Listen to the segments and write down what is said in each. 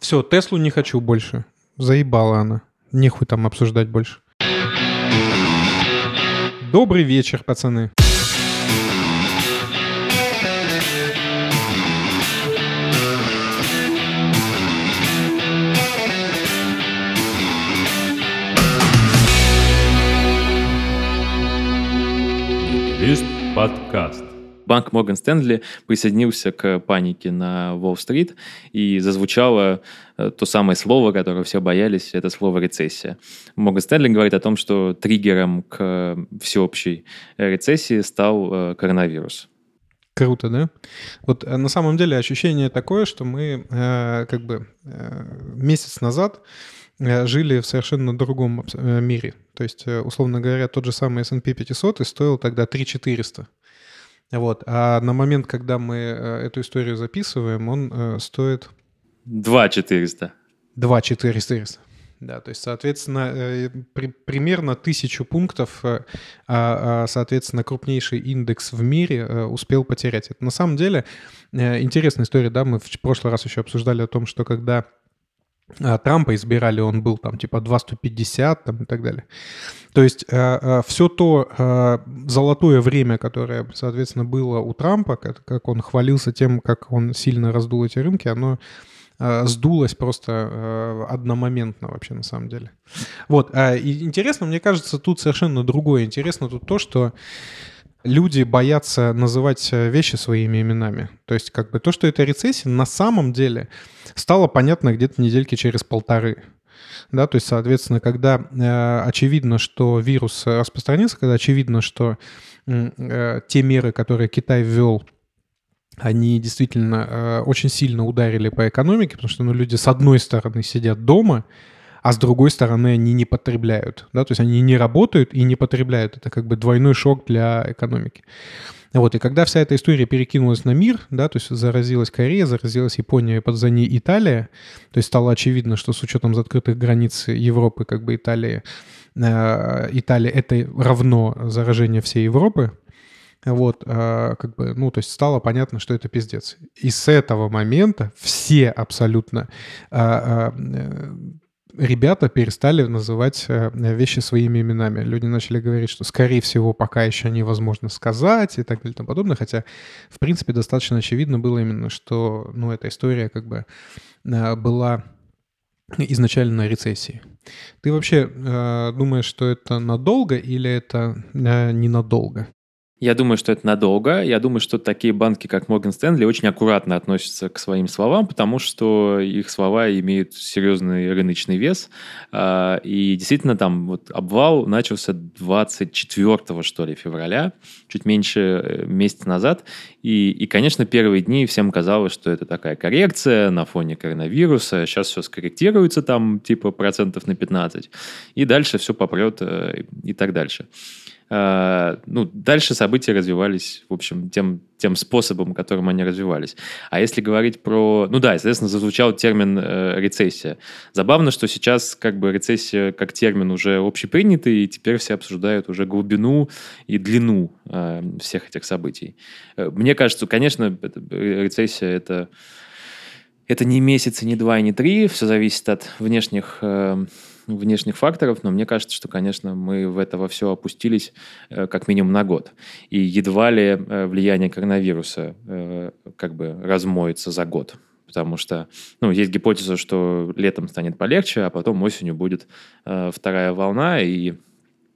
Все, Теслу не хочу больше. Заебала она. Нехуй там обсуждать больше. Добрый вечер, пацаны. Лист подкаст. Банк Морган Стэнли присоединился к панике на Уолл-стрит, и зазвучало э, то самое слово, которое все боялись, это слово рецессия. Морган Стэнли говорит о том, что триггером к всеобщей рецессии стал э, коронавирус. Круто, да? Вот э, на самом деле ощущение такое, что мы э, как бы э, месяц назад жили в совершенно другом мире. То есть, условно говоря, тот же самый S&P 500 и стоил тогда 3 400. Вот. А на момент, когда мы э, эту историю записываем, он э, стоит... 2 400. 2 400. Да, то есть, соответственно, э, при, примерно тысячу пунктов, а, а, соответственно, крупнейший индекс в мире успел потерять. Это на самом деле интересная история, да, мы в прошлый раз еще обсуждали о том, что когда Трампа избирали, он был там типа 250 там, и так далее. То есть э, э, все то э, золотое время, которое, соответственно, было у Трампа, как, как он хвалился тем, как он сильно раздул эти рынки, оно сдулось просто одномоментно вообще на самом деле. Вот. А, и интересно, мне кажется, тут совершенно другое. Интересно тут то, что люди боятся называть э, вещи своими именами. То есть как бы то, что это рецессия, на самом деле стало понятно где-то недельки через полторы. Да, то есть, соответственно, когда э, очевидно, что вирус распространился, когда очевидно, что э, те меры, которые Китай ввел, они действительно э, очень сильно ударили по экономике, потому что ну, люди с одной стороны сидят дома, а с другой стороны они не потребляют, да, то есть они не работают и не потребляют. Это как бы двойной шок для экономики. Вот, и когда вся эта история перекинулась на мир, да, то есть заразилась Корея, заразилась Япония, под за ней Италия, то есть стало очевидно, что с учетом закрытых границ Европы, как бы Италия, э, Италия это равно заражение всей Европы, вот, э, как бы, ну, то есть стало понятно, что это пиздец. И с этого момента все абсолютно э, э, ребята перестали называть э, вещи своими именами. Люди начали говорить, что, скорее всего, пока еще невозможно сказать и так далее и тому подобное. Хотя, в принципе, достаточно очевидно было именно, что, ну, эта история как бы э, была изначально на рецессии. Ты вообще э, думаешь, что это надолго или это э, ненадолго? Я думаю, что это надолго. Я думаю, что такие банки, как Morgan Stanley, очень аккуратно относятся к своим словам, потому что их слова имеют серьезный рыночный вес. А, и действительно, там вот обвал начался 24 что ли, февраля, чуть меньше э, месяца назад. И, и, конечно, первые дни всем казалось, что это такая коррекция на фоне коронавируса. Сейчас все скорректируется там типа процентов на 15. И дальше все попрет э, и так дальше. А, ну, дальше события развивались, в общем, тем, тем способом, которым они развивались. А если говорить про... Ну да, естественно, зазвучал термин э, рецессия. Забавно, что сейчас как бы рецессия как термин уже общепринятый, и теперь все обсуждают уже глубину и длину э, всех этих событий. Э, мне кажется, конечно, рецессия это... Это не месяц, не два, не три. Все зависит от внешних э, внешних факторов, но мне кажется, что, конечно, мы в это во все опустились э, как минимум на год. И едва ли э, влияние коронавируса э, как бы размоется за год. Потому что ну, есть гипотеза, что летом станет полегче, а потом осенью будет э, вторая волна, и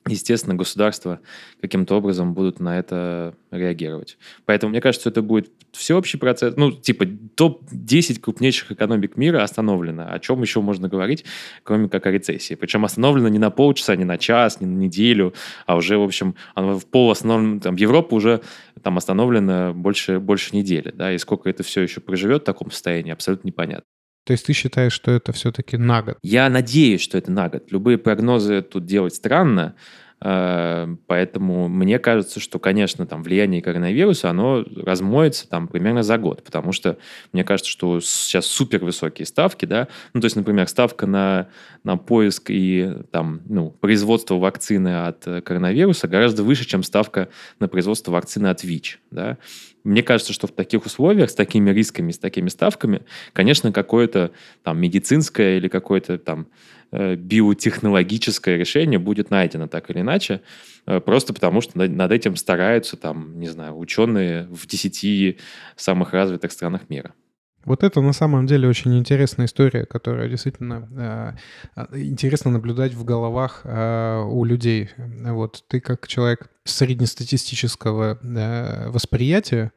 естественно, государства каким-то образом будут на это реагировать. Поэтому мне кажется, это будет всеобщий процесс. Ну, типа, топ-10 крупнейших экономик мира остановлено. О чем еще можно говорить, кроме как о рецессии? Причем остановлено не на полчаса, не на час, не на неделю, а уже, в общем, в пол остановлено. Там, Европа уже там остановлена больше, больше недели, да, и сколько это все еще проживет в таком состоянии, абсолютно непонятно. То есть ты считаешь, что это все-таки на год? Я надеюсь, что это на год. Любые прогнозы тут делать странно, поэтому мне кажется, что, конечно, там влияние коронавируса, оно размоется там примерно за год, потому что мне кажется, что сейчас супер высокие ставки, да, ну, то есть, например, ставка на, на поиск и там, ну, производство вакцины от э, коронавируса гораздо выше, чем ставка на производство вакцины от ВИЧ, да. Мне кажется, что в таких условиях, с такими рисками, с такими ставками, конечно, какое-то там медицинское или какое-то там Э, биотехнологическое решение будет найдено так или иначе, э, просто потому что над этим стараются там, не знаю, ученые в 10 самых развитых странах мира. Вот это на самом деле очень интересная история, которая действительно э, интересно наблюдать в головах э, у людей. Вот ты как человек среднестатистического э, восприятия,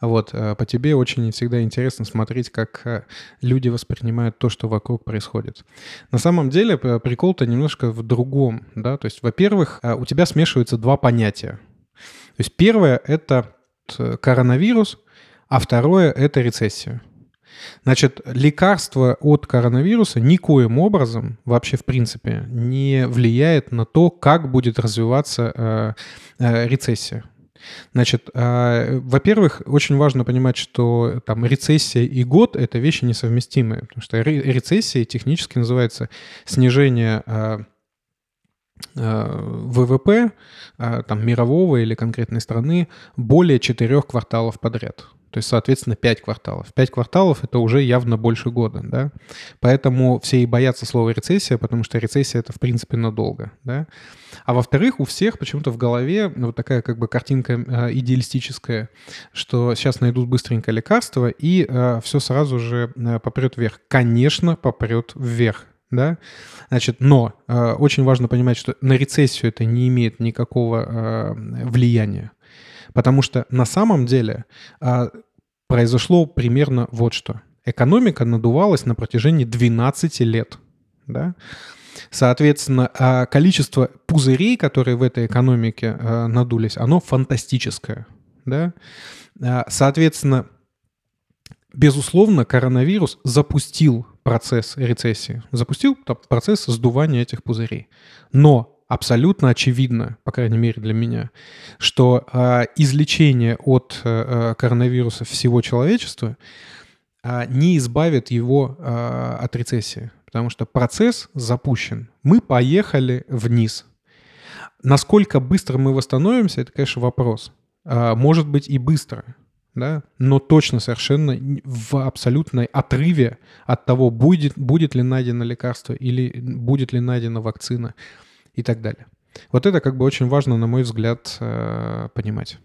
вот э, по тебе очень всегда интересно смотреть, как э, люди воспринимают то, что вокруг происходит. На самом деле прикол-то немножко в другом, да, то есть, во-первых, э, у тебя смешиваются два понятия. То есть первое это коронавирус, а второе это рецессия. Значит, лекарство от коронавируса никоим образом вообще в принципе не влияет на то, как будет развиваться э, э, рецессия. Значит, э, во-первых, очень важно понимать, что там рецессия и год — это вещи несовместимые, потому что рецессия технически называется снижение э, э ВВП э, там, мирового или конкретной страны более четырех кварталов подряд. То есть, соответственно, 5 кварталов. 5 кварталов — это уже явно больше года, да? Поэтому все и боятся слова рецессия, потому что рецессия — это, в принципе, надолго, да? А во-вторых, у всех почему-то в голове вот такая как бы картинка э, идеалистическая, что сейчас найдут быстренько лекарство, и э, все сразу же э, попрет вверх. Конечно, попрет вверх, да, значит, но э, очень важно понимать, что на рецессию это не имеет никакого э, влияния. Потому что на самом деле а, произошло примерно вот что. Экономика надувалась на протяжении 12 лет. Да? Соответственно, а, количество пузырей, которые в этой экономике а, надулись, оно фантастическое. Да? Соответственно, безусловно, коронавирус запустил процесс рецессии, запустил процесс сдувания этих пузырей. Но абсолютно очевидно, по крайней мере для меня, что э, излечение от э, коронавируса всего человечества э, не избавит его э, от рецессии, потому что процесс запущен. Мы поехали вниз. Насколько быстро мы восстановимся, это, конечно, вопрос. Э, может быть и быстро, да, но точно совершенно в абсолютной отрыве от того, будет, будет ли найдено лекарство или будет ли найдена вакцина и так далее. Вот это как бы очень важно, на мой взгляд, э, понимать.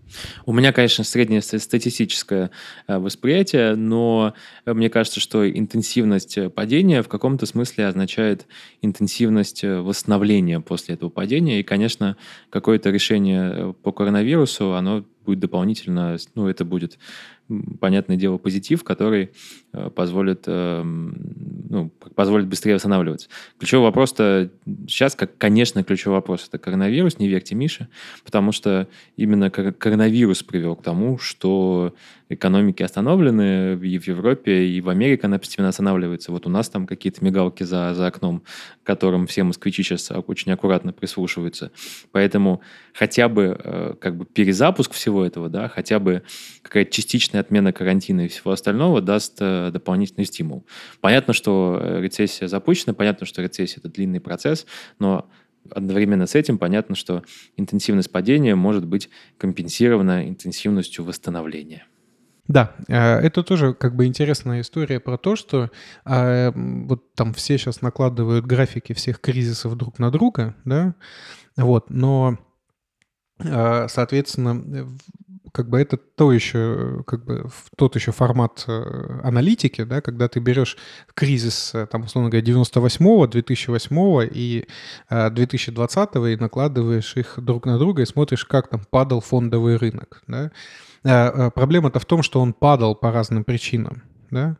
У меня, конечно, среднее статистическое э, восприятие, но мне кажется, что интенсивность падения в каком-то смысле означает интенсивность восстановления после этого падения. И, конечно, какое-то решение по коронавирусу, оно будет дополнительно, ну, это будет понятное дело, позитив, который э, позволит, э, ну, позволит быстрее восстанавливаться. Ключевой вопрос-то сейчас, как, конечно, ключевой вопрос – это коронавирус, не верьте Мише, потому что именно коронавирус привел к тому, что экономики остановлены и в Европе, и в Америке она постепенно останавливается. Вот у нас там какие-то мигалки за, за окном, к которым все москвичи сейчас очень аккуратно прислушиваются. Поэтому хотя бы э, как бы перезапуск всего этого, да, хотя бы какая-то частичная отмена карантина и всего остального даст э, дополнительный стимул. Понятно, что э, рецессия запущена, понятно, что рецессия – это длинный процесс, но одновременно с этим понятно, что интенсивность падения может быть компенсирована интенсивностью восстановления. Да, э, это тоже как бы интересная история про то, что э, вот там все сейчас накладывают графики всех кризисов друг на друга, да, вот, но, э, соответственно, как бы это то еще, как бы тот еще формат аналитики, да, когда ты берешь кризис, там, условно говоря, 98-го, 2008-го и 2020-го и накладываешь их друг на друга и смотришь, как там падал фондовый рынок, да, Э, э, проблема-то в том, что он падал по разным причинам. Да?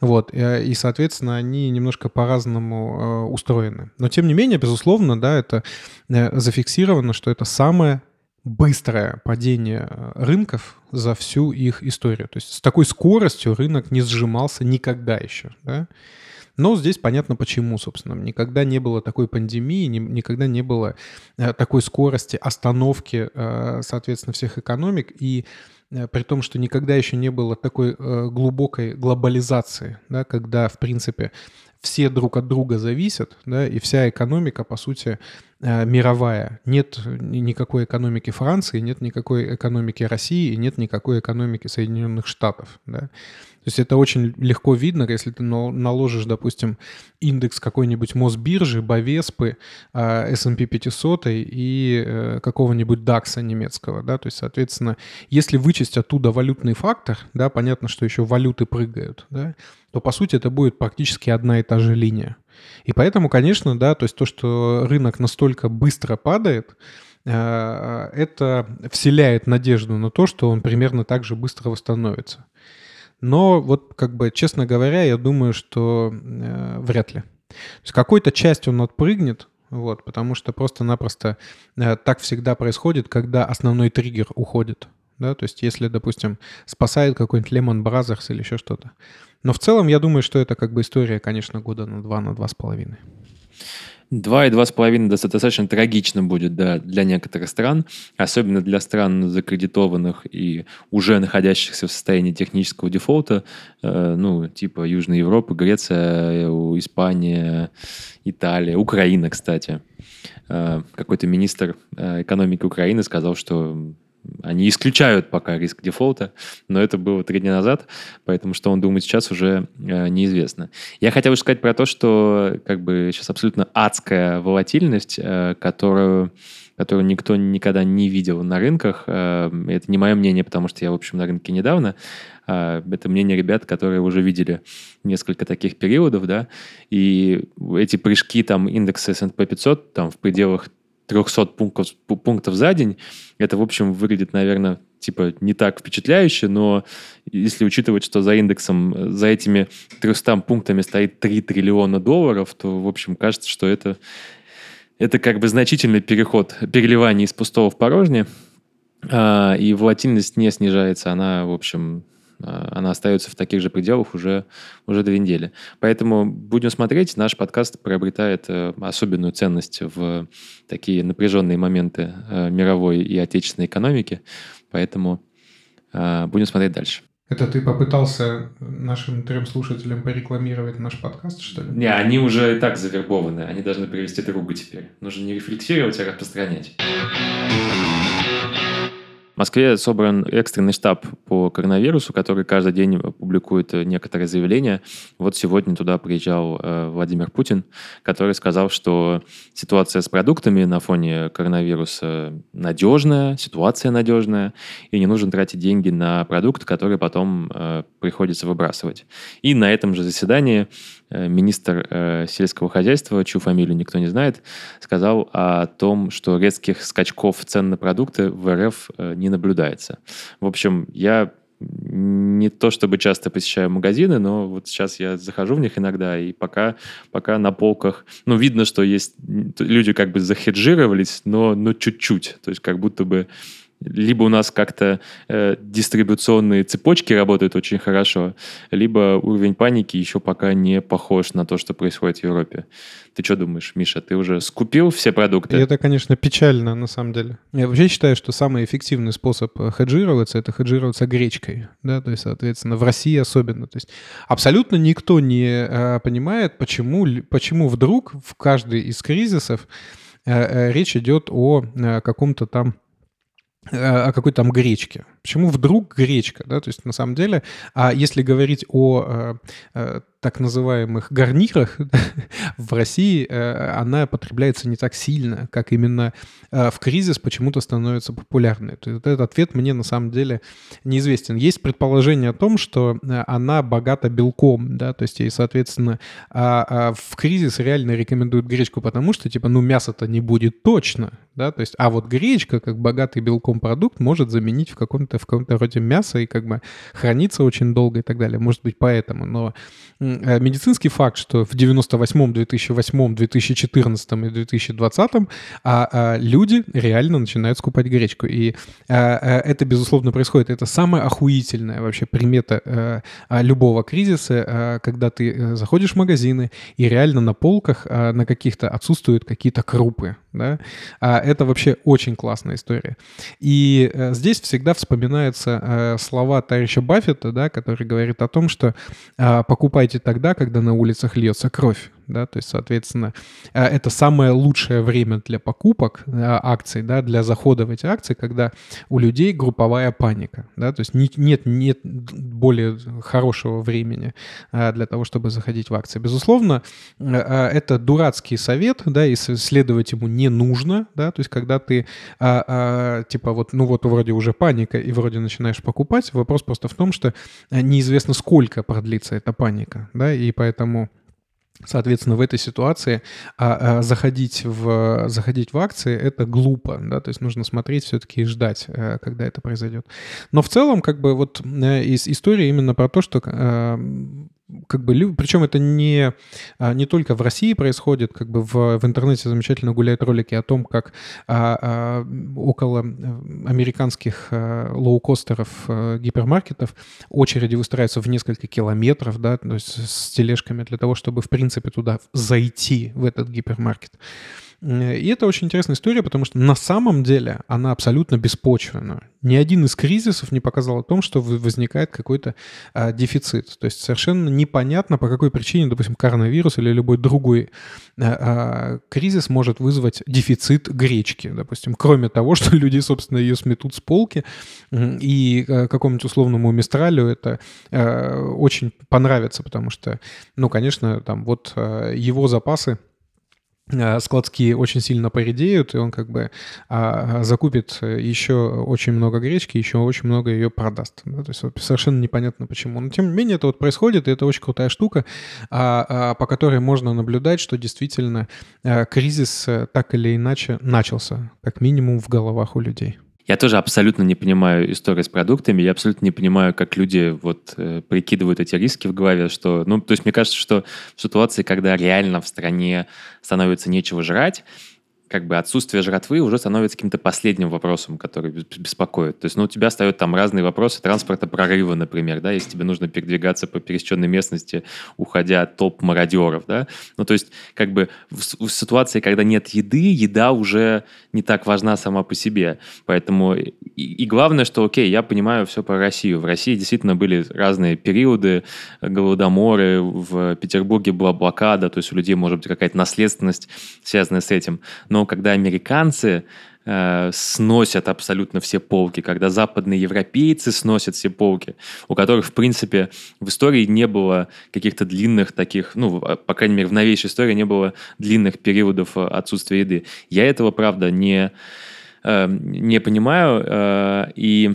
Вот, э, и, соответственно, они немножко по-разному устроены. Но, тем не менее, безусловно, да, это зафиксировано, что это самая быстрое падение э, рынков за всю их историю. То есть с такой скоростью рынок не сжимался никогда еще. Да? Но здесь понятно почему, собственно. Никогда не было такой пандемии, никогда не было э, такой скорости остановки, э, соответственно, всех экономик. И при том, что никогда еще не было такой глубокой глобализации, да, когда, в принципе, все друг от друга зависят, да, и вся экономика, по сути, Э, мировая. Нет никакой экономики Франции, нет никакой экономики России, нет никакой экономики Соединенных Штатов. Да? То есть это очень легко видно, если ты наложишь, допустим, индекс какой-нибудь Мосбиржи, Бовеспы, S&P 500 и э, какого-нибудь DAX немецкого. Да? То есть, соответственно, если вычесть оттуда валютный фактор, да, понятно, что еще валюты прыгают, да, то, по сути, это будет практически одна и та же линия. И поэтому, конечно, да, то есть то, что рынок настолько быстро падает, э, это вселяет надежду на то, что он примерно так же быстро восстановится. Но вот, как бы, честно говоря, я думаю, что э, вряд ли. То есть какой-то частью он отпрыгнет, вот, потому что просто-напросто э, так всегда происходит, когда основной триггер уходит. Да? То есть если, допустим, спасает какой-нибудь Lehman Brothers или еще что-то. Но в целом я думаю, что это как бы история, конечно, года на два, на два с половиной. Два и два с половиной достаточно трагично будет да, для некоторых стран, особенно для стран закредитованных и уже находящихся в состоянии технического дефолта, э, ну, типа Южной Европы, Греция, Испания, Италия, Украина, кстати. Э, какой-то министр э, экономики Украины сказал, что они исключают пока риск дефолта, но это было три дня назад, поэтому что он думает сейчас уже э, неизвестно. Я хотел бы сказать про то, что как бы сейчас абсолютно адская волатильность, э, которую, которую никто никогда не видел на рынках. Э, это не мое мнение, потому что я, в общем, на рынке недавно. Э, это мнение ребят, которые уже видели несколько таких периодов, да, и эти прыжки там индекса S&P 500 там в пределах 300 пунктов, пунктов за день. Это, в общем, выглядит, наверное, типа не так впечатляюще, но если учитывать, что за индексом, за этими 300 пунктами стоит 3 триллиона долларов, то, в общем, кажется, что это, это как бы значительный переход, переливание из пустого в порожнее, а, и волатильность не снижается, она, в общем, она остается в таких же пределах уже, уже две недели. Поэтому будем смотреть. Наш подкаст приобретает э, особенную ценность в такие напряженные моменты э, мировой и отечественной экономики. Поэтому э, будем смотреть дальше. Это ты попытался нашим трем слушателям порекламировать наш подкаст, что ли? Не, они уже и так завербованы. Они должны привести другу теперь. Нужно не рефлексировать, а распространять. Москве собран экстренный штаб по коронавирусу, который каждый день публикует некоторые заявления. Вот сегодня туда приезжал э, Владимир Путин, который сказал, что ситуация с продуктами на фоне коронавируса надежная, ситуация надежная, и не нужно тратить деньги на продукты, которые потом э, приходится выбрасывать. И на этом же заседании Э, министр э, сельского хозяйства, чью фамилию никто не знает, сказал о том, что резких скачков цен на продукты в РФ э, не наблюдается. В общем, я не то чтобы часто посещаю магазины, но вот сейчас я захожу в них иногда, и пока, пока на полках, ну, видно, что есть люди как бы захеджировались, но, но чуть-чуть, то есть как будто бы либо у нас как-то э, дистрибуционные цепочки работают очень хорошо, либо уровень паники еще пока не похож на то, что происходит в Европе. Ты что думаешь, Миша, ты уже скупил все продукты? И это, конечно, печально на самом деле. Я вообще считаю, что самый эффективный способ э, хеджироваться — это хеджироваться гречкой, да, то есть, соответственно, в России особенно. То есть абсолютно никто не э, понимает, почему, почему вдруг в каждый из кризисов э, речь идет о каком-то там о какой-то там гречке. Почему вдруг гречка? Да? То есть на самом деле, а если говорить о э, э, так называемых гарнирах в России, э, она потребляется не так сильно, как именно э, в кризис почему-то становится популярной. То есть этот ответ мне на самом деле неизвестен. Есть предположение о том, что она богата белком, да, то есть и, соответственно, а, а в кризис реально рекомендуют гречку, потому что, типа, ну, мяса-то не будет точно, да, то есть, а вот гречка, как богатый белком продукт, может заменить в каком-то это в каком-то роде мясо и как бы хранится очень долго и так далее. Может быть, поэтому. Но э, медицинский факт, что в 98-м, 2008-м, 2014 и 2020 а, а, люди реально начинают скупать гречку. И а, а, это, безусловно, происходит. Это самая охуительная вообще примета а, а, любого кризиса, а, когда ты э, заходишь в магазины и реально на полках а, на каких-то отсутствуют какие-то крупы. Да? А, это вообще очень классная история. И а, здесь всегда вспоминаются а, слова товарища Баффета, да, который говорит о том, что а, покупайте тогда, когда на улицах льется кровь да, то есть, соответственно, э, это самое лучшее время для покупок э, акций, да, для захода в эти акции, когда у людей групповая паника, да, то есть нет, нет более хорошего времени э, для того, чтобы заходить в акции. Безусловно, это дурацкий совет, да, и следовать ему не нужно, да, то есть когда ты, типа, вот, ну вот вроде уже паника, и вроде начинаешь покупать, вопрос просто в том, что неизвестно, сколько продлится эта паника, да, и поэтому Соответственно, в этой ситуации а, а, заходить, в, заходить в акции — это глупо, да, то есть нужно смотреть все-таки и ждать, а, когда это произойдет. Но в целом, как бы вот э, история именно про то, что а, как бы, причем это не, а, не только в России происходит, как бы в, в интернете замечательно гуляют ролики о том, как а, а, около э, американских а, лоукостеров а, гипермаркетов очереди выстраиваются в несколько километров, да, то есть с тележками для того, чтобы, в принципе, туда зайти, в этот гипермаркет. И это очень интересная история, потому что на самом деле она абсолютно беспочвенна. Ни один из кризисов не показал о том, что возникает какой-то а, дефицит. То есть совершенно непонятно, по какой причине, допустим, коронавирус или любой другой а, а, кризис может вызвать дефицит гречки, допустим, кроме того, что люди, собственно, ее сметут с полки, и а, какому-нибудь условному мистралю это а, очень понравится, потому что, ну, конечно, там вот а, его запасы Э, складские очень сильно поредеют, и он как бы а, закупит еще очень много гречки, еще очень много ее продаст. Да? То есть совершенно непонятно почему. Но тем не менее это вот происходит, и это очень крутая штука, а, а, по которой можно наблюдать, что действительно а, кризис э, так или иначе начался, как минимум в головах у людей. Я тоже абсолютно не понимаю историю с продуктами, я абсолютно не понимаю, как люди вот э, прикидывают эти риски в голове, что, ну, то есть мне кажется, что в ситуации, когда реально в стране становится нечего жрать, как бы отсутствие жратвы уже становится каким-то последним вопросом, который беспокоит. То есть, ну, у тебя встают там разные вопросы транспорта прорыва, например, да, если тебе нужно передвигаться по пересеченной местности, уходя от топ мародеров, да. Ну, то есть, как бы в, в ситуации, когда нет еды, еда уже не так важна сама по себе. Поэтому и, и главное, что, окей, я понимаю все про Россию. В России действительно были разные периоды, голодоморы, в Петербурге была блокада, то есть у людей может быть какая-то наследственность, связанная с этим. Но когда американцы э, сносят абсолютно все полки, когда западные европейцы сносят все полки, у которых, в принципе, в истории не было каких-то длинных таких, ну, по крайней мере, в новейшей истории не было длинных периодов отсутствия еды. Я этого, правда, не, э, не понимаю, э, и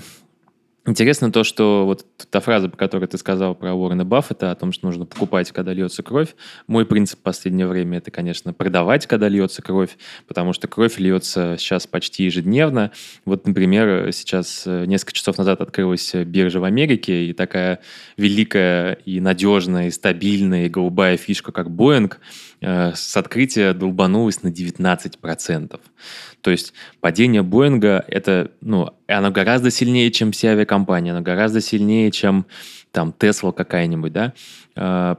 Интересно то, что вот та фраза, по которой ты сказал про Уоррена Баффета, о том, что нужно покупать, когда льется кровь. Мой принцип в последнее время – это, конечно, продавать, когда льется кровь, потому что кровь льется сейчас почти ежедневно. Вот, например, сейчас э, несколько часов назад открылась биржа в Америке, и такая великая и надежная, и стабильная, и голубая фишка, как Boeing, э, с открытия долбанулась на 19%. То есть падение Боинга, это, ну, оно гораздо сильнее, чем все авиакомпании, оно гораздо сильнее, чем там Тесла какая-нибудь, да,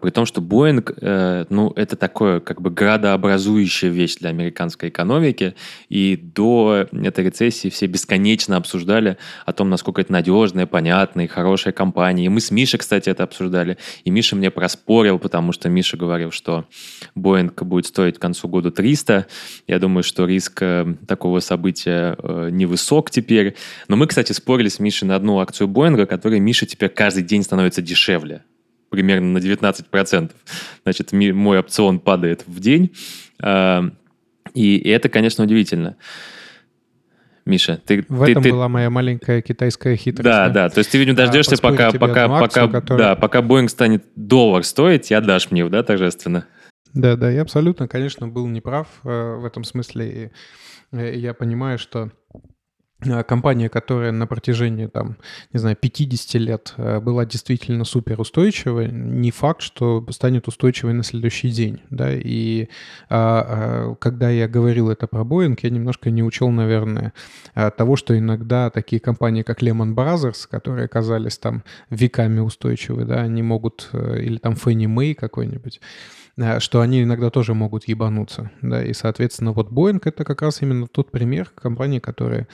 при том, что Боинг, э, ну, это такое как бы градообразующая вещь для американской экономики, и до этой рецессии все бесконечно обсуждали о том, насколько это надежная, понятная хорошая компания. И мы с Мишей, кстати, это обсуждали, и Миша мне проспорил, потому что Миша говорил, что Боинг будет стоить к концу года 300. Я думаю, что риск э, такого события э, невысок теперь. Но мы, кстати, спорили с Мишей на одну акцию Боинга, которая Миша теперь каждый день становится дешевле примерно на 19%. Значит, мой опцион падает в день. А, и это, конечно, удивительно. Миша, ты... В ты, этом ты... была моя маленькая китайская хитрость. Да, да, то есть ты, видимо, дождешься, да, пока, пока, акцию, пока, которая... да, пока Boeing станет доллар стоить, и отдашь мне его, да, торжественно? Да, да, я абсолютно, конечно, был неправ э, в этом смысле. И, и я понимаю, что Э, компания, которая на протяжении, там, не знаю, 50 лет э, была действительно супер устойчивой, не факт, что станет устойчивой на следующий день, да, и а, а, когда я говорил это про Boeing, я немножко не учел, наверное, э, того, что иногда такие компании, как Lehman Brothers, которые оказались там веками устойчивы, да, они могут, или там Fannie Mae какой-нибудь, что они иногда тоже могут ебануться, да, и, соответственно, вот Boeing — это как раз именно тот пример компании, которая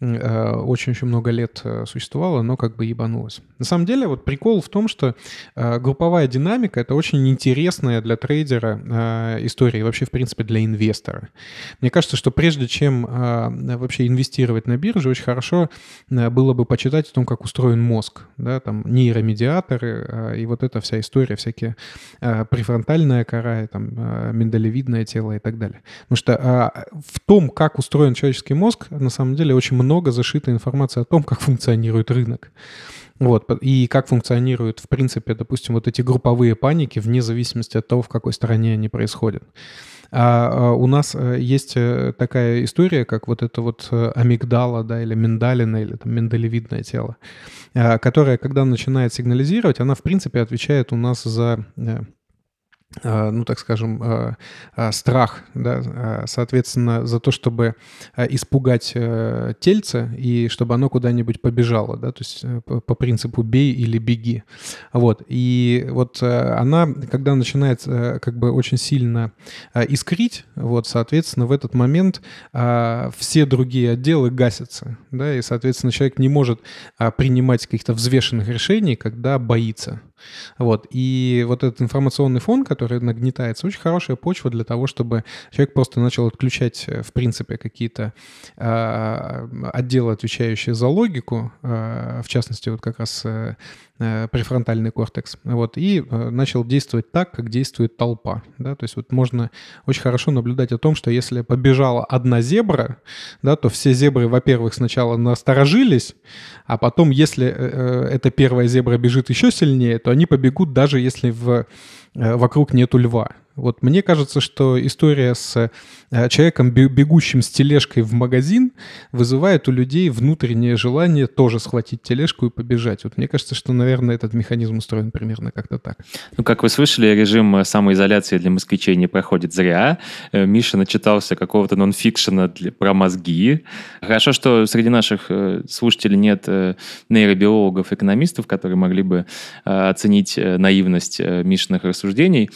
очень-очень э, много лет э, существовала, но как бы ебанулась. На самом деле, вот прикол в том, что э, групповая динамика — это очень интересная для трейдера история и вообще, в принципе, для инвестора. Мне кажется, что прежде чем вообще инвестировать на бирже, очень хорошо было бы почитать о том, как устроен мозг, да, там нейромедиаторы и вот эта вся история, всякие префронтальная кора, там миндалевидное тело и так далее. Потому что в том, как устроен человеческий мозг, на самом деле очень много много зашита информация о том, как функционирует рынок. Вот, и как функционируют, в принципе, допустим, вот эти групповые паники, вне зависимости от того, в какой стране они происходят. А, а у нас э, есть э, такая история, как вот это вот э, амигдала, да, или миндалина, или там миндалевидное тело, а, которая, когда начинает сигнализировать, она, в принципе, отвечает у нас за ну, так скажем, а, а, страх, да, соответственно, за то, чтобы испугать э, тельце и чтобы оно куда-нибудь побежало, да, то есть э, по принципу «бей или беги». Вот, и вот э, она, когда начинает как бы очень сильно искрить, вот, соответственно, в этот момент все другие отделы гасятся, да, и, соответственно, человек не может принимать каких-то взвешенных решений, когда боится. Вот. И вот этот информационный фон, который нагнетается, очень хорошая почва для того, чтобы человек просто начал отключать, э, в принципе, какие-то э, отделы, отвечающие за логику, э, в частности, вот как раз э, префронтальный кортекс, вот, и э, начал действовать так, как действует толпа, да, то есть вот можно очень хорошо наблюдать о том, что если побежала одна зебра, да, то все зебры, во-первых, сначала насторожились, а потом, если э, эта первая зебра бежит еще сильнее, то они побегут даже если в, вокруг нету льва, вот мне кажется, что история с э, человеком, бегущим с тележкой в магазин, вызывает у людей внутреннее желание тоже схватить тележку и побежать. Вот мне кажется, что, наверное, этот механизм устроен примерно как-то так. Ну, как вы слышали, режим э, самоизоляции для москвичей не проходит зря. Э, Миша начитался какого-то нонфикшена для, про мозги. Хорошо, что среди наших слушателей нет нейробиологов, экономистов, которые могли бы оценить наивность Мишиных рассуждений.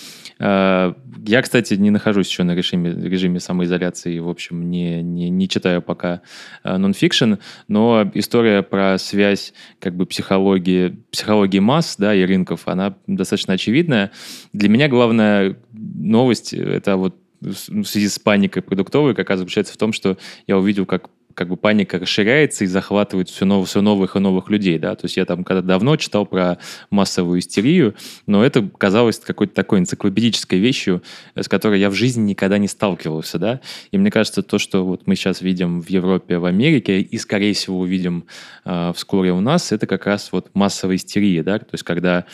Я, кстати, не нахожусь еще на режиме, режиме самоизоляции, в общем, не, не, не читаю пока э, нонфикшн, но история про связь как бы психологии, психологии масс да, и рынков, она достаточно очевидная. Для меня главная новость — это вот в связи с паникой продуктовой как раз заключается в том, что я увидел, как как бы паника расширяется и захватывает все, нов, все новых и новых людей, да, то есть я там когда давно читал про массовую истерию, но это казалось какой-то такой энциклопедической вещью, с которой я в жизни никогда не сталкивался, да, и мне кажется, то, что вот мы сейчас видим в Европе, в Америке и, скорее всего, увидим э, вскоре у нас, это как раз вот массовая истерия, да, то есть когда,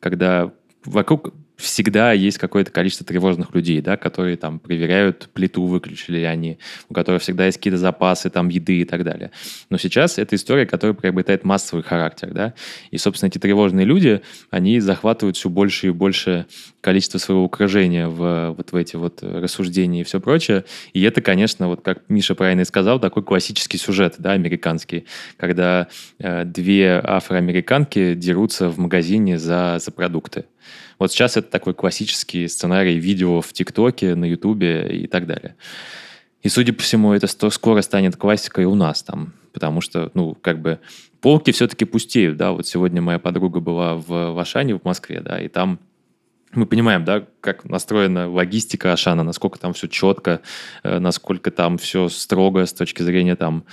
когда вокруг всегда есть какое-то количество тревожных людей, да, которые там проверяют, плиту выключили ли они, у которых всегда есть какие-то запасы там еды и так далее. Но сейчас это история, которая приобретает массовый характер, да, и, собственно, эти тревожные люди, они захватывают все больше и больше количество своего окружения в, вот в эти вот рассуждения и все прочее. И это, конечно, вот как Миша правильно и сказал, такой классический сюжет, да, американский, когда э, две афроамериканки дерутся в магазине за, за продукты. Вот сейчас это такой классический сценарий видео в ТикТоке, на Ютубе и так далее. И, судя по всему, это скоро станет классикой у нас там, потому что, ну, как бы полки все-таки пустеют, да, вот сегодня моя подруга была в, в Ашане, в Москве, да, и там мы понимаем, да, как настроена логистика Ашана, насколько там все четко, э, насколько там все строго с точки зрения там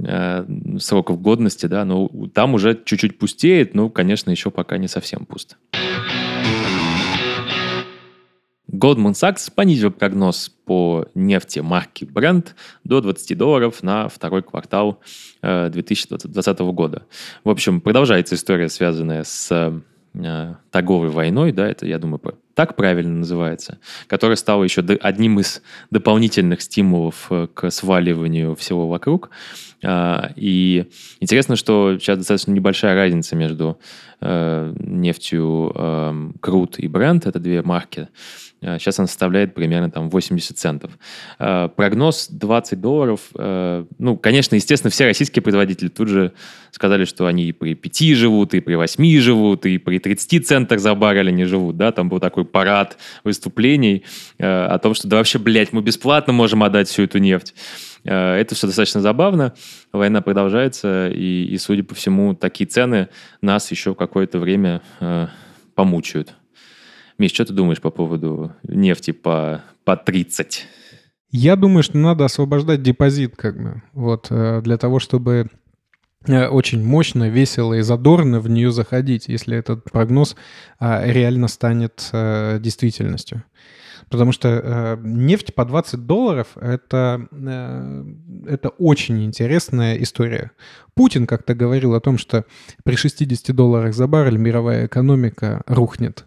э, сроков годности, да, но там уже чуть-чуть пустеет, но, конечно, еще пока не совсем пусто. Goldman Sachs понизил прогноз по нефти марки Brent до 20 долларов на второй квартал 2020 э, года. В общем, продолжается история, связанная с э, торговой войной, да, это, я думаю, так правильно называется, которая стала еще одним из дополнительных стимулов э, к сваливанию всего вокруг. И интересно, что сейчас достаточно небольшая разница между нефтью э, Крут и Бренд, это две марки, Сейчас она составляет примерно там 80 центов. Прогноз 20 долларов. Ну, конечно, естественно, все российские производители тут же сказали, что они и при 5 живут, и при 8 живут, и при 30 центах за баррель они живут. Да? Там был такой парад выступлений о том, что да вообще, блядь, мы бесплатно можем отдать всю эту нефть. Э, это все достаточно забавно. Война продолжается, и, и судя по всему, такие цены нас еще какое-то время э, помучают. Миш, что ты думаешь по поводу нефти по, по 30? Я думаю, что надо освобождать депозит, как бы, вот, э, для того, чтобы э, очень мощно, весело и задорно в нее заходить, если этот прогноз реально станет действительностью. Потому что э, нефть по 20 долларов это, э, это очень интересная история. Путин как-то говорил о том, что при 60 долларах за баррель мировая экономика рухнет.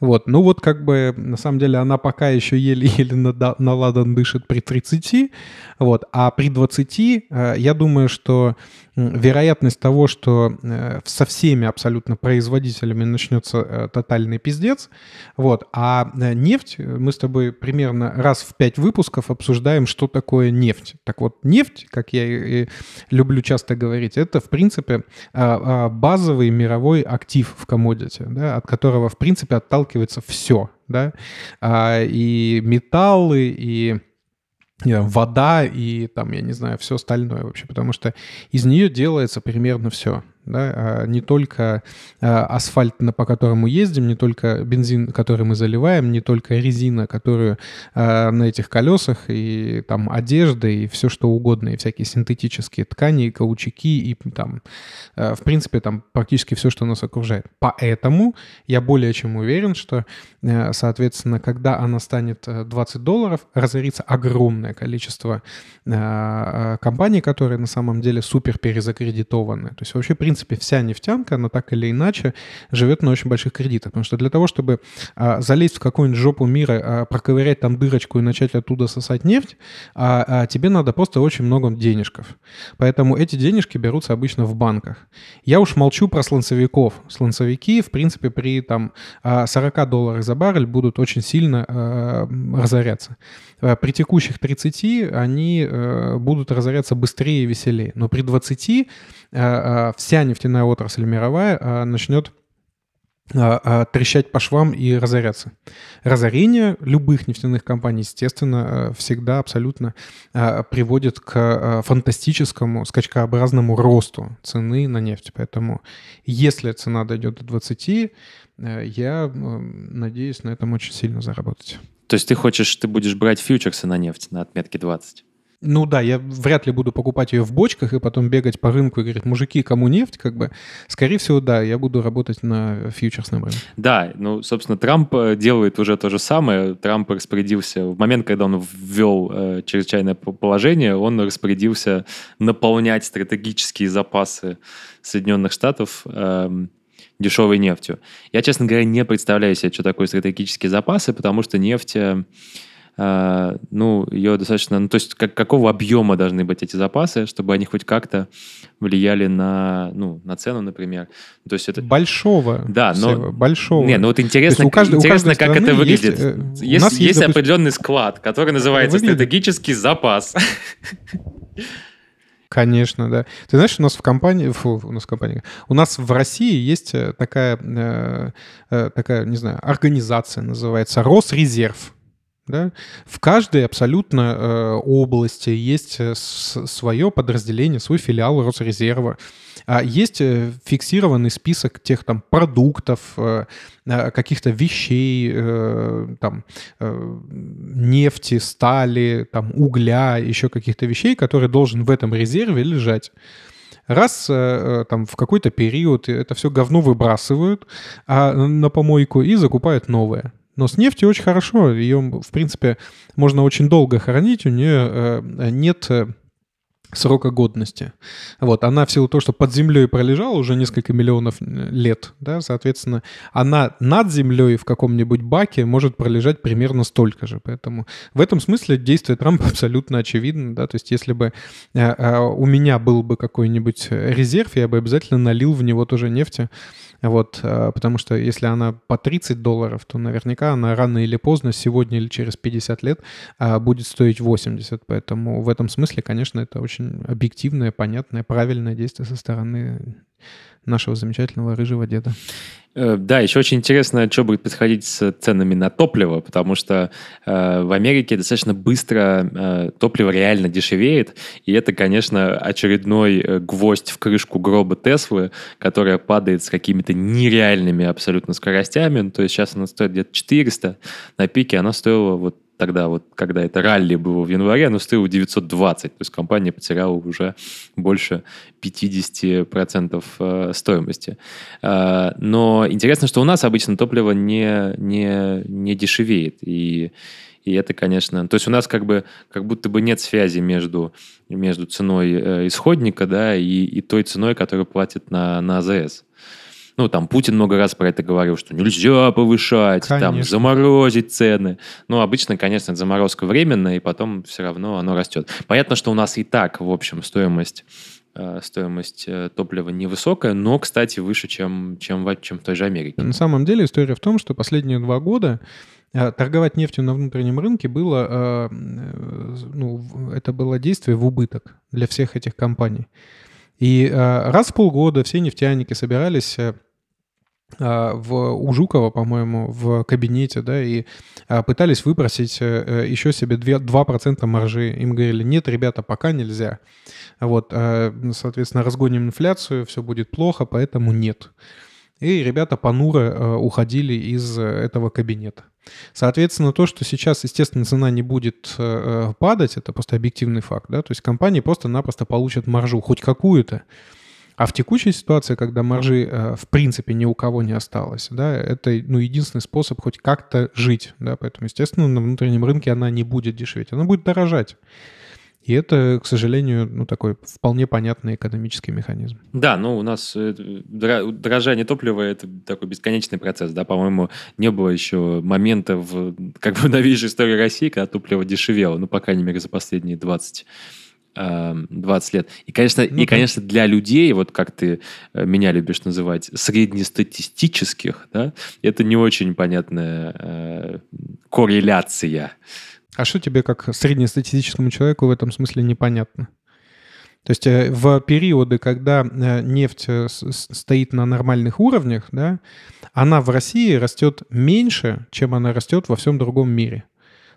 Вот, ну вот как бы на самом деле она пока еще еле-еле наладан дышит при 30, вот, а при 20 э, я думаю, что вероятность того, что э, со всеми абсолютно производителями начнется э, тотальный пиздец. Вот. А э, нефть, мы с тобой примерно раз в пять выпусков обсуждаем, что такое нефть. Так вот, нефть, как я и люблю часто говорить, это, в принципе, а, а, базовый мировой актив в коммодите, да, от которого, в принципе, отталкивается все. Да? А, и металлы, и вода и там, я не знаю, все остальное вообще, потому что из нее делается примерно все да, а не только а, асфальт, по которому ездим, не только бензин, который мы заливаем, не только резина, которую а, на этих колесах, и там одежда, и все что угодно, и всякие синтетические ткани, и каучуки, и там, в принципе, там практически все, что нас окружает. Поэтому я более чем уверен, что, соответственно, когда она станет 20 долларов, разорится огромное количество компаний, которые на самом деле супер перезакредитованы. То есть вообще, принципе, принципе, вся нефтянка, она так или иначе живет на очень больших кредитах. Потому что для того, чтобы а, залезть в какую-нибудь жопу мира, а, проковырять там дырочку и начать оттуда сосать нефть, а, а тебе надо просто очень много денежков. Поэтому эти денежки берутся обычно в банках. Я уж молчу про слонцевиков. Слонцевики, в принципе, при там 40 а, долларах за баррель будут очень сильно а, разоряться. А, при текущих 30 они а, будут разоряться быстрее и веселее. Но при 20 а, вся нефтяная отрасль мировая а, начнет а, а, трещать по швам и разоряться. Разорение любых нефтяных компаний, естественно, всегда абсолютно приводит к фантастическому скачкообразному росту цены на нефть. Поэтому если цена дойдет до 20, я надеюсь на этом очень сильно заработать. То есть ты хочешь, ты будешь брать фьючерсы на нефть на отметке 20? Ну да, я вряд ли буду покупать ее в бочках и потом бегать по рынку и говорить, мужики, кому нефть, как бы. Скорее всего, да, я буду работать на фьючерсном рынке. Да, ну, собственно, Трамп э, делает уже то же самое. Трамп распорядился, в момент, когда он ввел э, чрезвычайное положение, он распорядился наполнять стратегические запасы Соединенных Штатов э, дешевой нефтью. Я, честно говоря, не представляю себе, что такое стратегические запасы, потому что нефть... Э, ну, ее достаточно... Ну, то есть как, какого объема должны быть эти запасы, чтобы они хоть как-то влияли на, ну, на цену, например. То есть это... Большого. Да, но... Большого. Не, ну вот интересно, у каждой, интересно у как это выглядит. Есть, э, есть, есть, есть допустим... определенный склад, который называется выглядит... стратегический запас. Конечно, да. Ты знаешь, у нас в компании, фу, у нас в компании, у нас в России есть э, такая, э, э, такая, не знаю, организация, называется Росрезерв. Да? В каждой абсолютно э, области есть э, свое подразделение, свой филиал Росрезерва. А есть э, фиксированный список тех там продуктов, э, э каких-то вещей, э, там, э, нефти, стали, там, угля, еще каких-то вещей, которые должен в этом резерве лежать раз там в какой-то период это все говно выбрасывают а, на помойку и закупают новое. Но с нефтью очень хорошо. Ее, в принципе, можно очень долго хранить. У нее э, нет э, срока годности. Вот, она в силу того, что под землей пролежала уже несколько миллионов э, лет, да, соответственно, она над землей в каком-нибудь баке может пролежать примерно столько же. Поэтому в этом смысле действие Трампа абсолютно очевидно, да, то есть если бы э, э, у меня был бы какой-нибудь резерв, я бы обязательно налил в него тоже нефти, вот, потому что если она по 30 долларов, то наверняка она рано или поздно, сегодня или через 50 лет, будет стоить 80. Поэтому в этом смысле, конечно, это очень объективное, понятное, правильное действие со стороны нашего замечательного рыжего деда. Э, да, еще очень интересно, что будет происходить с ценами на топливо, потому что э, в Америке достаточно быстро э, топливо реально дешевеет, и это, конечно, очередной э, гвоздь в крышку гроба Теслы, которая падает с какими-то нереальными абсолютно скоростями. Ну, то есть сейчас она стоит где-то 400, на пике она стоила вот тогда вот, когда это ралли было в январе, оно стоило 920, то есть компания потеряла уже больше 50% э, стоимости. Э, но интересно, что у нас обычно топливо не, не, не дешевеет, и и это, конечно... То есть у нас как бы как будто бы нет связи между, между ценой э, исходника да, и, и той ценой, которую платят на, на АЗС. Ну, там Путин много раз про это говорил, что нельзя повышать, Конечно. там заморозить цены. Ну, обычно, конечно, заморозка временная, и потом все равно оно растет. Понятно, что у нас и так, в общем, стоимость э, стоимость э, топлива невысокая, но, кстати, выше, чем, чем, в, чем в той же Америке. На самом деле история в том, что последние два года э, торговать нефтью на внутреннем рынке было, ну, это было действие в убыток для всех этих компаний. И раз в полгода все нефтяники собирались в, у Жукова, по-моему, в кабинете, да, и а, пытались выпросить э, еще себе 2%, 2% маржи. Им говорили, нет, ребята, пока нельзя. Вот, а, соответственно, разгоним инфляцию, все будет плохо, поэтому нет. И ребята понуро э, уходили из этого кабинета. Соответственно, то, что сейчас, естественно, цена не будет э, падать, это просто объективный факт, да, то есть компании просто-напросто получат маржу, хоть какую-то, а в текущей ситуации, когда маржи э, в принципе ни у кого не осталось, да, это ну, единственный способ хоть как-то жить. Да, поэтому, естественно, на внутреннем рынке она не будет дешеветь, она будет дорожать. И это, к сожалению, ну, такой вполне понятный экономический механизм. Да, ну, у нас э, дорожание топлива – это такой бесконечный процесс, да, по-моему, не было еще момента в, как бы, новейшей истории России, когда топливо дешевело, ну, по крайней мере, за последние 20 20 лет. И, конечно, ну, и, конечно, для людей, вот как ты э, меня любишь называть, среднестатистических, да, это не очень понятная э, корреляция. А что тебе, как среднестатистическому человеку, в этом смысле непонятно? То есть э, в периоды, когда э, нефть стоит на нормальных уровнях, да, она в России растет меньше, чем она растет во всем другом мире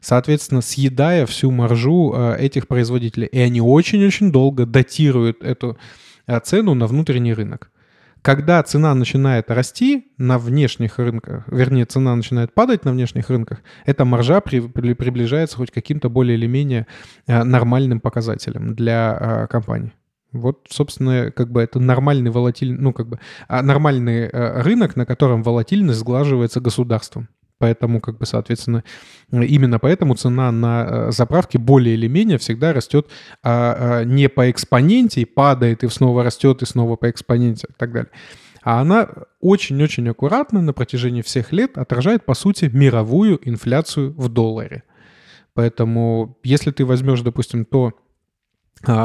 соответственно, съедая всю маржу э, этих производителей. И они очень-очень долго датируют эту э, цену на внутренний рынок. Когда цена начинает расти на внешних рынках, вернее, цена начинает падать на внешних рынках, эта маржа при, при, приближается хоть каким-то более или менее э, нормальным показателем для компании. Вот, собственно, как бы это нормальный волатильный, ну, как бы а, нормальный рынок, на котором волатильность сглаживается государством. Поэтому, как бы, соответственно, именно поэтому цена на э, заправке более или менее всегда растет а, а, не по экспоненте, и падает, и снова растет, и снова по экспоненте и так далее. А она очень-очень аккуратно на протяжении всех лет отражает, по сути, мировую инфляцию в долларе. Поэтому, если ты возьмешь, допустим, то,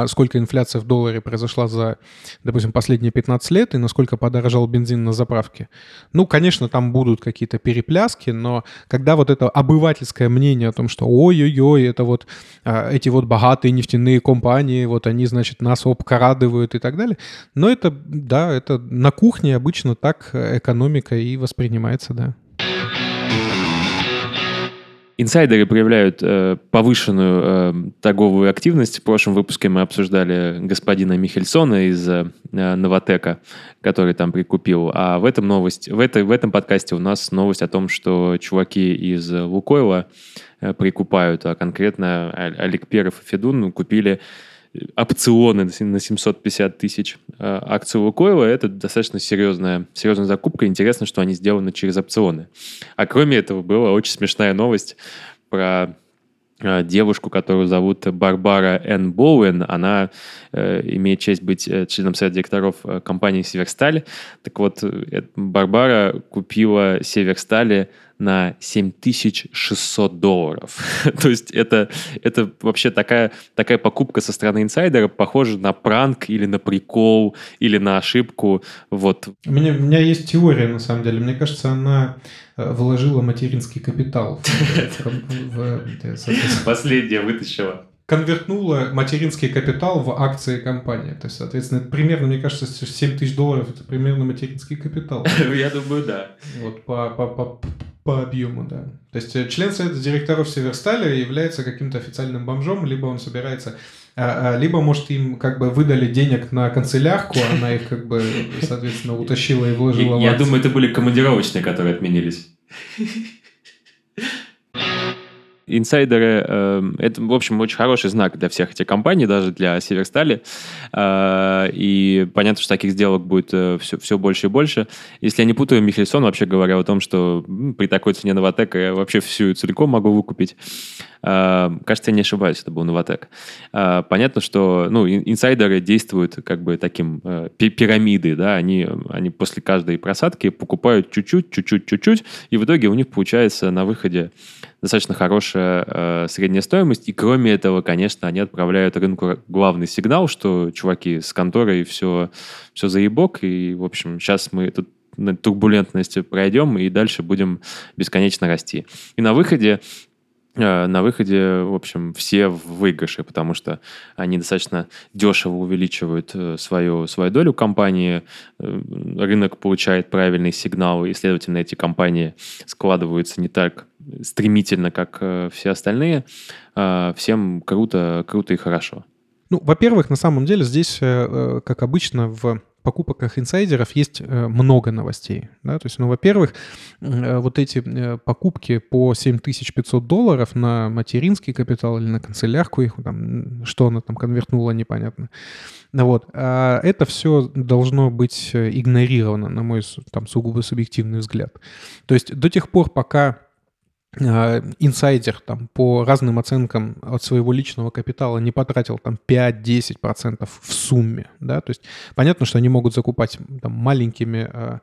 сколько инфляция в долларе произошла за, допустим, последние 15 лет и насколько подорожал бензин на заправке. Ну, конечно, там будут какие-то перепляски, но когда вот это обывательское мнение о том, что ой-ой-ой, это вот а, эти вот богатые нефтяные компании, вот они, значит, нас обкрадывают и так далее, но это, да, это на кухне обычно так экономика и воспринимается, да. Инсайдеры проявляют э, повышенную э, торговую активность. В прошлом выпуске мы обсуждали господина Михельсона из э, Новотека, который там прикупил. А в этом новость, в, этой, в этом подкасте у нас новость о том, что чуваки из Лукойла э, прикупают, а конкретно Олег Перов и Федун купили опционы на 750 тысяч э, акций Лукойла, это достаточно серьезная, серьезная закупка. Интересно, что они сделаны через опционы. А кроме этого, была очень смешная новость про э, девушку, которую зовут Барбара Н. Боуэн. Она э, имеет честь быть э, членом совета директоров компании «Северсталь». Так вот, Барбара купила «Северстали» на 7600 долларов. То есть это, это вообще такая, такая покупка со стороны инсайдера похожа на пранк или на прикол, или на ошибку. Вот. У меня, у меня есть теория, на самом деле. Мне кажется, она э, вложила материнский капитал. Последняя вытащила конвертнула материнский капитал в акции компании. То есть, соответственно, это примерно, мне кажется, 7 тысяч долларов это примерно материнский капитал. Я думаю, да. Вот по, по, по, по объему, да. То есть э, член совета директоров Северстали является каким-то официальным бомжом, либо он собирается а, а, либо, может, им как бы выдали денег на канцелярку, она их как бы, соответственно, утащила и вложила Я думаю, это были командировочные, которые отменились. Инсайдеры э, это, в общем, очень хороший знак для всех этих компаний, даже для Северстали. Э, и понятно, что таких сделок будет э, все, все больше и больше. Если я не путаю, Михельсон вообще говорил о том, что при такой цене Новотека я вообще всю целиком могу выкупить. Э, кажется, я не ошибаюсь, это был Новотек. Понятно, что ну, инсайдеры действуют как бы таким пирамиды, да, они, они после каждой просадки покупают чуть-чуть, чуть-чуть, чуть-чуть, и в итоге у них получается на выходе достаточно хорошая э, средняя стоимость. И кроме этого, конечно, они отправляют рынку главный сигнал, что, чуваки, с конторой все, все заебок. И, в общем, сейчас мы тут турбулентность пройдем и дальше будем бесконечно расти. И на выходе на выходе, в общем, все в выигрыше, потому что они достаточно дешево увеличивают э, свою, свою долю компании, э, рынок получает правильный сигнал, и, следовательно, эти компании складываются не так стремительно, как все остальные. Всем круто, круто и хорошо. Ну, во-первых, на самом деле здесь, как обычно, в покупках инсайдеров есть э, много новостей. Да? То есть, ну, во-первых, э, вот эти э, покупки по 7500 долларов на материнский капитал или на канцелярку их, там, что она там конвертнула, непонятно. Вот. А это все должно быть игнорировано, на мой там, сугубо субъективный взгляд. То есть до тех пор, пока инсайдер там по разным оценкам от своего личного капитала не потратил там 5-10% в сумме, да, то есть понятно, что они могут закупать там маленькими а, а,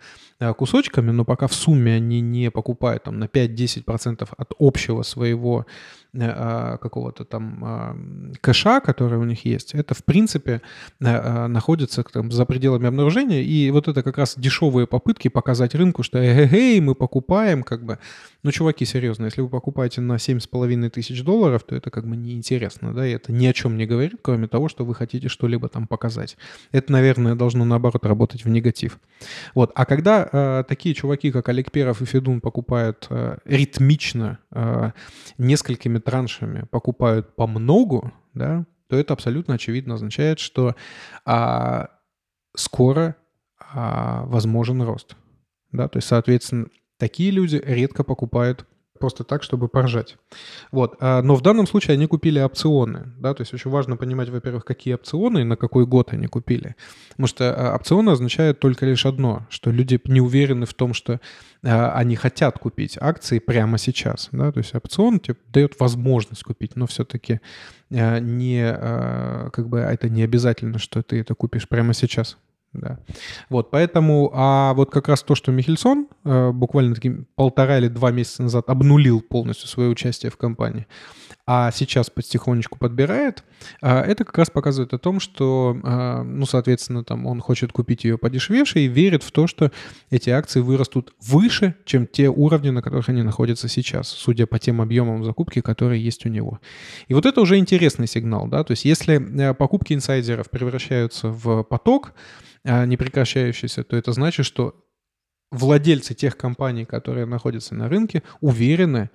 кусочками, но пока в сумме они не покупают там на 5-10% от общего своего Э, какого-то там кэша, который у них есть, это, в принципе, э, э, находится там, за пределами обнаружения. И вот это как раз дешевые попытки показать рынку, что эй, мы покупаем, как бы. Ну, чуваки, серьезно, если вы покупаете на 7,5 тысяч долларов, то это как бы неинтересно, да, и это ни о чем не говорит, кроме того, что вы хотите что-либо там показать. Это, наверное, должно, наоборот, работать в негатив. Вот. А когда э, такие чуваки, как Олег Перов и Федун, покупают э, ритмично э, несколькими траншами покупают по многу, да, то это абсолютно очевидно означает, что а, скоро а, возможен рост. Да, то есть, соответственно, такие люди редко покупают просто так, чтобы поржать. Вот. А, но в данном случае они купили опционы. Да? То есть очень важно понимать, во-первых, какие опционы и на какой год они купили. Потому что а, опционы означают только лишь одно, что люди не уверены в том, что а, они хотят купить акции прямо сейчас. Да? То есть опцион тебе дает возможность купить, но все-таки не, как бы, это не обязательно, что ты это купишь прямо сейчас. Да. Вот, поэтому, а вот как раз то, что Михельсон э, буквально таким полтора или два месяца назад обнулил полностью свое участие в компании, а сейчас потихонечку подбирает, э, это как раз показывает о том, что, э, ну, соответственно, там он хочет купить ее подешевевше и верит в то, что эти акции вырастут выше, чем те уровни, на которых они находятся сейчас, судя по тем объемам закупки, которые есть у него. И вот это уже интересный сигнал, да, то есть если э, покупки инсайдеров превращаются в поток, а, не прекращающийся, то это значит, что владельцы тех компаний, которые находятся на рынке, уверены,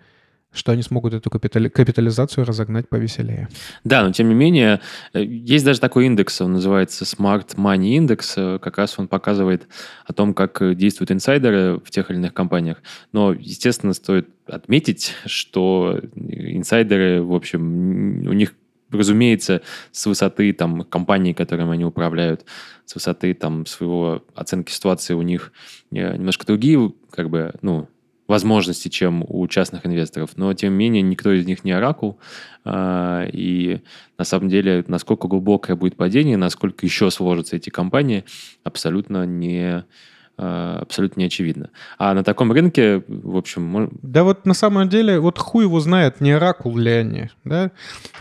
что они смогут эту капитали- капитализацию разогнать повеселее. Да, но тем не менее, э, есть даже такой индекс, он называется Smart Money Index, э, как раз он показывает о том, как э, действуют инсайдеры в тех или иных компаниях. Но, естественно, стоит отметить, что инсайдеры, в общем, у них разумеется, с высоты там, компании, которым они управляют, с высоты там, своего оценки ситуации у них э, немножко другие, как бы, ну, возможностей, чем у частных инвесторов. Но, тем не менее, никто из них не оракул. А, и на самом деле, насколько глубокое будет падение, насколько еще сложатся эти компании, абсолютно не абсолютно не очевидно. А на таком рынке, в общем... Да вот на самом деле, вот хуй его знает, не оракул ли они, да?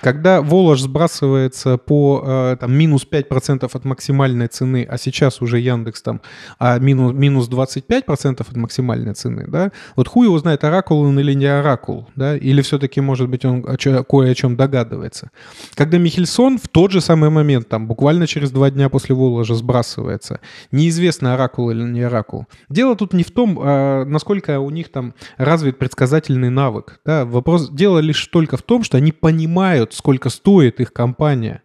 Когда Волож сбрасывается по э, там, минус 5% от максимальной цены, а сейчас уже Яндекс там а минус, минус 25% от максимальной цены, да? Вот хуй его знает, оракул он или не оракул, да? Или все-таки, может быть, он кое о чем догадывается. Когда Михельсон в тот же самый момент, там, буквально через два дня после Воложа сбрасывается, неизвестно, оракул или не Оракул. Дело тут не в том, а, насколько у них там развит предсказательный навык. Да? Вопрос, дело лишь только в том, что они понимают, сколько стоит их компания.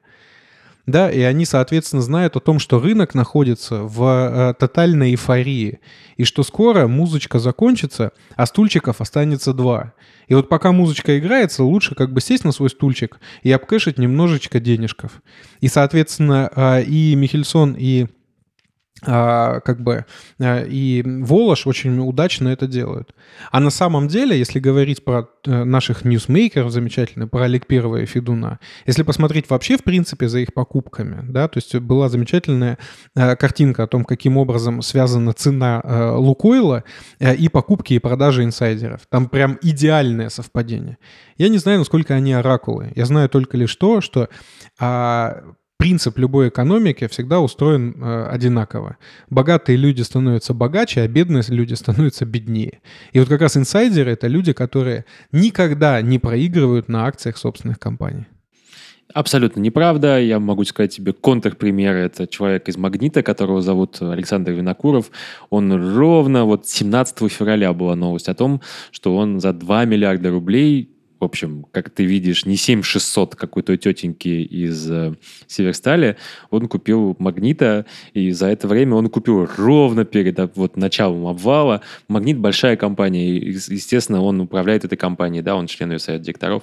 Да, и они, соответственно, знают о том, что рынок находится в э, тотальной эйфории, и что скоро музычка закончится, а стульчиков останется два. И вот пока музычка играется, лучше как бы сесть на свой стульчик и обкэшить немножечко денежков. И, соответственно, э, и Михельсон, и а, как бы а, и Волош очень удачно это делают. А на самом деле, если говорить про э, наших ньюсмейкеров замечательно, про Олег и Федуна, если посмотреть вообще, в принципе, за их покупками, да, то есть была замечательная э, картинка о том, каким образом связана цена э, Лукойла и покупки и продажи инсайдеров. Там прям идеальное совпадение. Я не знаю, насколько они оракулы. Я знаю только лишь то, что а, принцип любой экономики всегда устроен э, одинаково. Богатые люди становятся богаче, а бедные люди становятся беднее. И вот как раз инсайдеры — это люди, которые никогда не проигрывают на акциях собственных компаний. Абсолютно неправда. Я могу сказать тебе контрпример. Это человек из «Магнита», которого зовут Александр Винокуров. Он ровно вот 17 февраля была новость о том, что он за 2 миллиарда рублей в общем, как ты видишь, не 7600 какой-то тетеньки из э, Северстали, он купил Магнита, и за это время он купил ровно перед а, вот началом обвала. Магнит большая компания, и, естественно, он управляет этой компанией, да, он член ее совета директоров.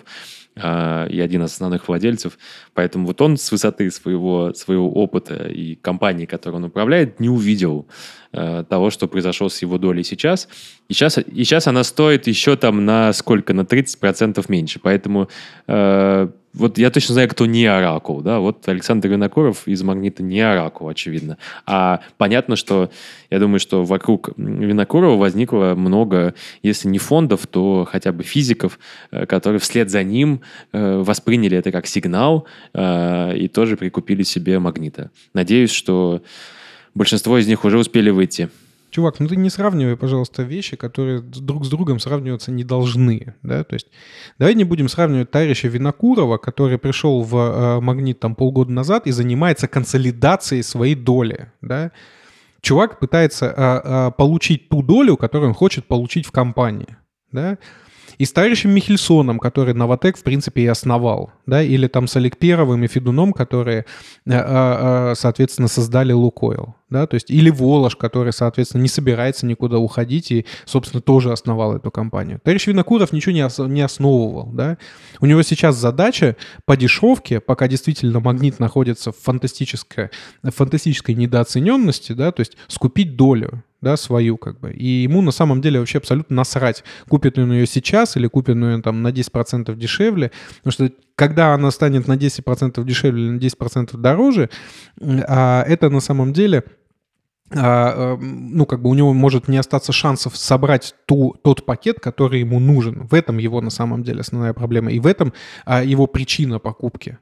А, и один из основных владельцев. Поэтому вот он с высоты своего, своего опыта и компании, которую он управляет, не увидел э, того, что произошло с его долей сейчас. И сейчас, и сейчас она стоит еще там на сколько? На 30% меньше. Поэтому э, вот я точно знаю, кто не Оракул, да, вот Александр Винокуров из Магнита не Оракул, очевидно. А понятно, что я думаю, что вокруг Винокурова возникло много, если не фондов, то хотя бы физиков, э, которые вслед за ним э, восприняли это как сигнал э, и тоже прикупили себе Магнита. Надеюсь, что большинство из них уже успели выйти. Чувак, ну ты не сравнивай, пожалуйста, вещи, которые друг с другом сравниваться не должны, да, то есть давай не будем сравнивать товарища Винокурова, который пришел в э, Магнит там полгода назад и занимается консолидацией своей доли, да, чувак пытается э, э, получить ту долю, которую он хочет получить в компании, да, и с товарищем Михельсоном, который Новотек, в принципе, и основал, да, или там с Олег Первым и Федуном, которые, э, э, э, соответственно, создали Лукойл, да, то есть или Волош, который, соответственно, не собирается никуда уходить и, собственно, тоже основал эту компанию. Товарищ Винокуров ничего не, ос- не основывал, да. У него сейчас задача по дешевке, пока действительно магнит находится в фантастической, в фантастической недооцененности, да, то есть скупить долю, да, свою, как бы. И ему на самом деле вообще абсолютно насрать, купит он ее сейчас или купит он ее там на 10% дешевле, потому что когда она станет на 10% дешевле или на 10% дороже, а это на самом деле а, ну, как бы у него может не остаться шансов собрать ту, тот пакет, который ему нужен. В этом его на самом деле основная проблема. И в этом а, его причина покупки.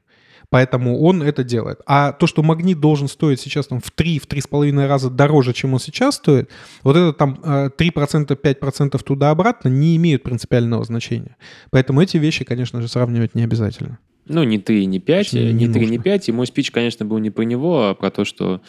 Поэтому он это делает. А то, что магнит должен стоить сейчас там в 3-3,5 раза дороже, чем он сейчас стоит, вот это там 3%, э, 5% туда-обратно не имеют принципиального значения. Поэтому эти вещи, конечно же, сравнивать не обязательно. Ну, не ты, не 5, не, не 3, не 5. И мой спич, конечно, был не про него, а про то, что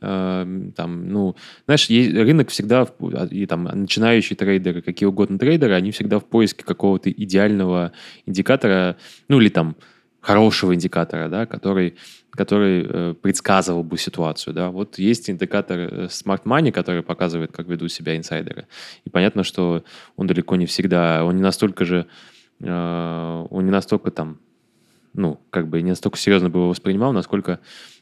э, там, ну, знаешь, есть, рынок всегда, а, и там начинающие трейдеры, какие угодно трейдеры, они всегда в поиске какого-то идеального индикатора, ну, или там хорошего индикатора, да, который, который э, предсказывал бы ситуацию. Да. Вот есть индикатор э, Smart Money, который показывает, как ведут себя инсайдеры. И понятно, что он далеко не всегда, он не настолько же, э, он не настолько там, ну, как бы не настолько серьезно бы его воспринимал, насколько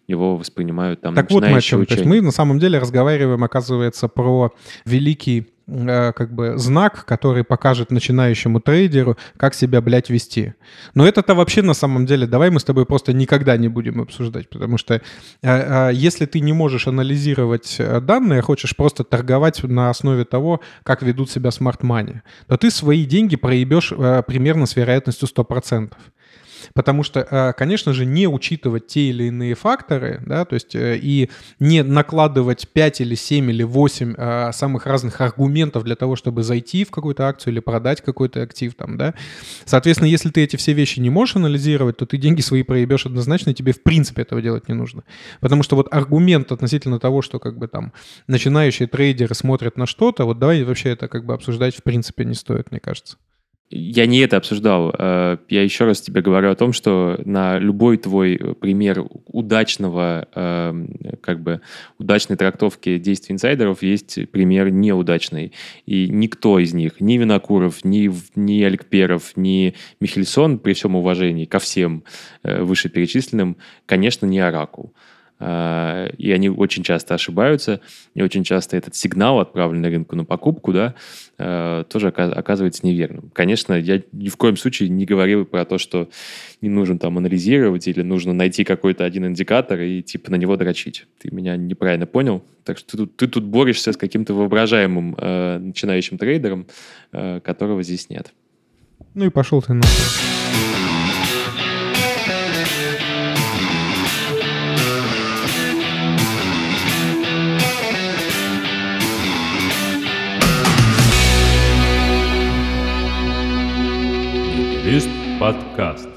его воспринимают там Так вот мы о чем. То есть мы на самом деле разговариваем, оказывается, про великий как бы знак, который покажет начинающему трейдеру, как себя, блядь, вести. Но это-то вообще на самом деле, давай мы с тобой просто никогда не будем обсуждать, потому что э, э, если ты не можешь анализировать э, данные, хочешь просто торговать на основе того, как ведут себя смарт-мани, то ты свои деньги проебешь э, примерно с вероятностью 100%. Потому что, э, конечно же, не учитывать те или иные факторы, да, то есть э, и не накладывать 5 или 7 или 8 э, самых разных аргументов для того, чтобы зайти в какую-то акцию или продать какой-то актив там, да. Соответственно, если ты эти все вещи не можешь анализировать, то ты деньги свои проебешь однозначно, и тебе в принципе этого делать не нужно. Потому что вот аргумент относительно того, что как бы там начинающие трейдеры смотрят на что-то, вот давай вообще это как бы обсуждать в принципе не стоит, мне кажется. Я не это обсуждал. Э, я еще раз тебе говорю о том, что на любой твой пример удачного, эм, как бы, удачной трактовки действий инсайдеров есть пример неудачный. И никто из них, ни Винокуров, ни, ни Аликперов, ни Михельсон, при всем уважении ко всем э, вышеперечисленным, конечно, не Оракул. А, и они очень часто ошибаются, и очень часто этот сигнал, отправленный рынку на покупку, да, а, тоже оказывается неверным. Конечно, я ни в коем случае не говорил про то, что не нужно там анализировать или нужно найти какой-то один индикатор и типа на него дрочить. Ты меня неправильно понял. Так что ты тут, ты тут борешься с каким-то воображаемым э, начинающим трейдером, э, которого здесь нет. Ну и пошел ты нахуй. Подкаст.